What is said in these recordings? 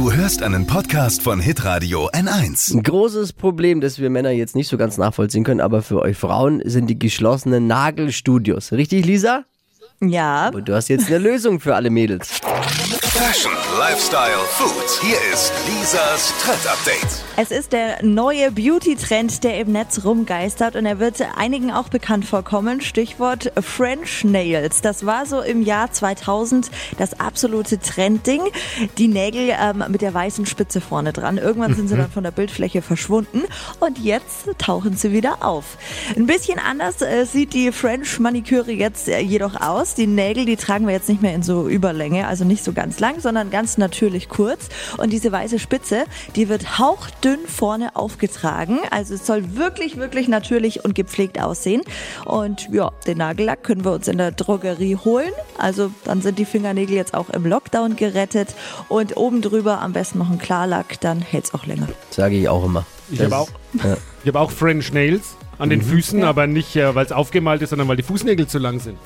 Du hörst einen Podcast von Hitradio N1. Ein großes Problem, das wir Männer jetzt nicht so ganz nachvollziehen können, aber für euch Frauen sind die geschlossenen Nagelstudios. Richtig, Lisa? Ja, Und du hast jetzt eine Lösung für alle Mädels. Fashion, Lifestyle, Food. Hier ist Lisas Trend Update. es ist der neue Beauty-Trend, der im Netz rumgeistert und er wird einigen auch bekannt vorkommen. Stichwort French Nails. Das war so im Jahr 2000 das absolute Trendding. Die Nägel ähm, mit der weißen Spitze vorne dran. Irgendwann sind sie dann von der Bildfläche verschwunden und jetzt tauchen sie wieder auf. Ein bisschen anders äh, sieht die French Maniküre jetzt äh, jedoch aus. Die Nägel, die tragen wir jetzt nicht mehr in so Überlänge, also nicht so ganz lang, sondern ganz natürlich kurz. Und diese weiße Spitze, die wird hauchdünn vorne aufgetragen. Also es soll wirklich, wirklich natürlich und gepflegt aussehen. Und ja, den Nagellack können wir uns in der Drogerie holen. Also dann sind die Fingernägel jetzt auch im Lockdown gerettet. Und oben drüber am besten noch ein Klarlack, dann hält es auch länger. Sage ich auch immer. Ich habe auch, Ja. ich hab auch French Nails an Mhm. den Füßen, aber nicht, äh, weil es aufgemalt ist, sondern weil die Fußnägel zu lang sind.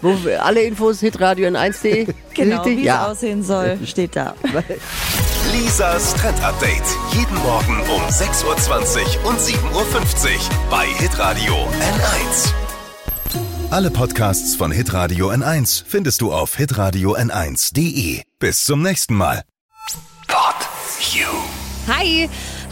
Wo, alle Infos hitradio n1.de. Genau, wie es ja. aussehen soll, steht da. Lisas Trend Update. Jeden Morgen um 6.20 Uhr und 7.50 Uhr bei Hitradio N1. Alle Podcasts von Hitradio N1 findest du auf hitradio n1.de. Bis zum nächsten Mal. Pod You. Hi,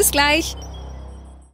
Bis gleich.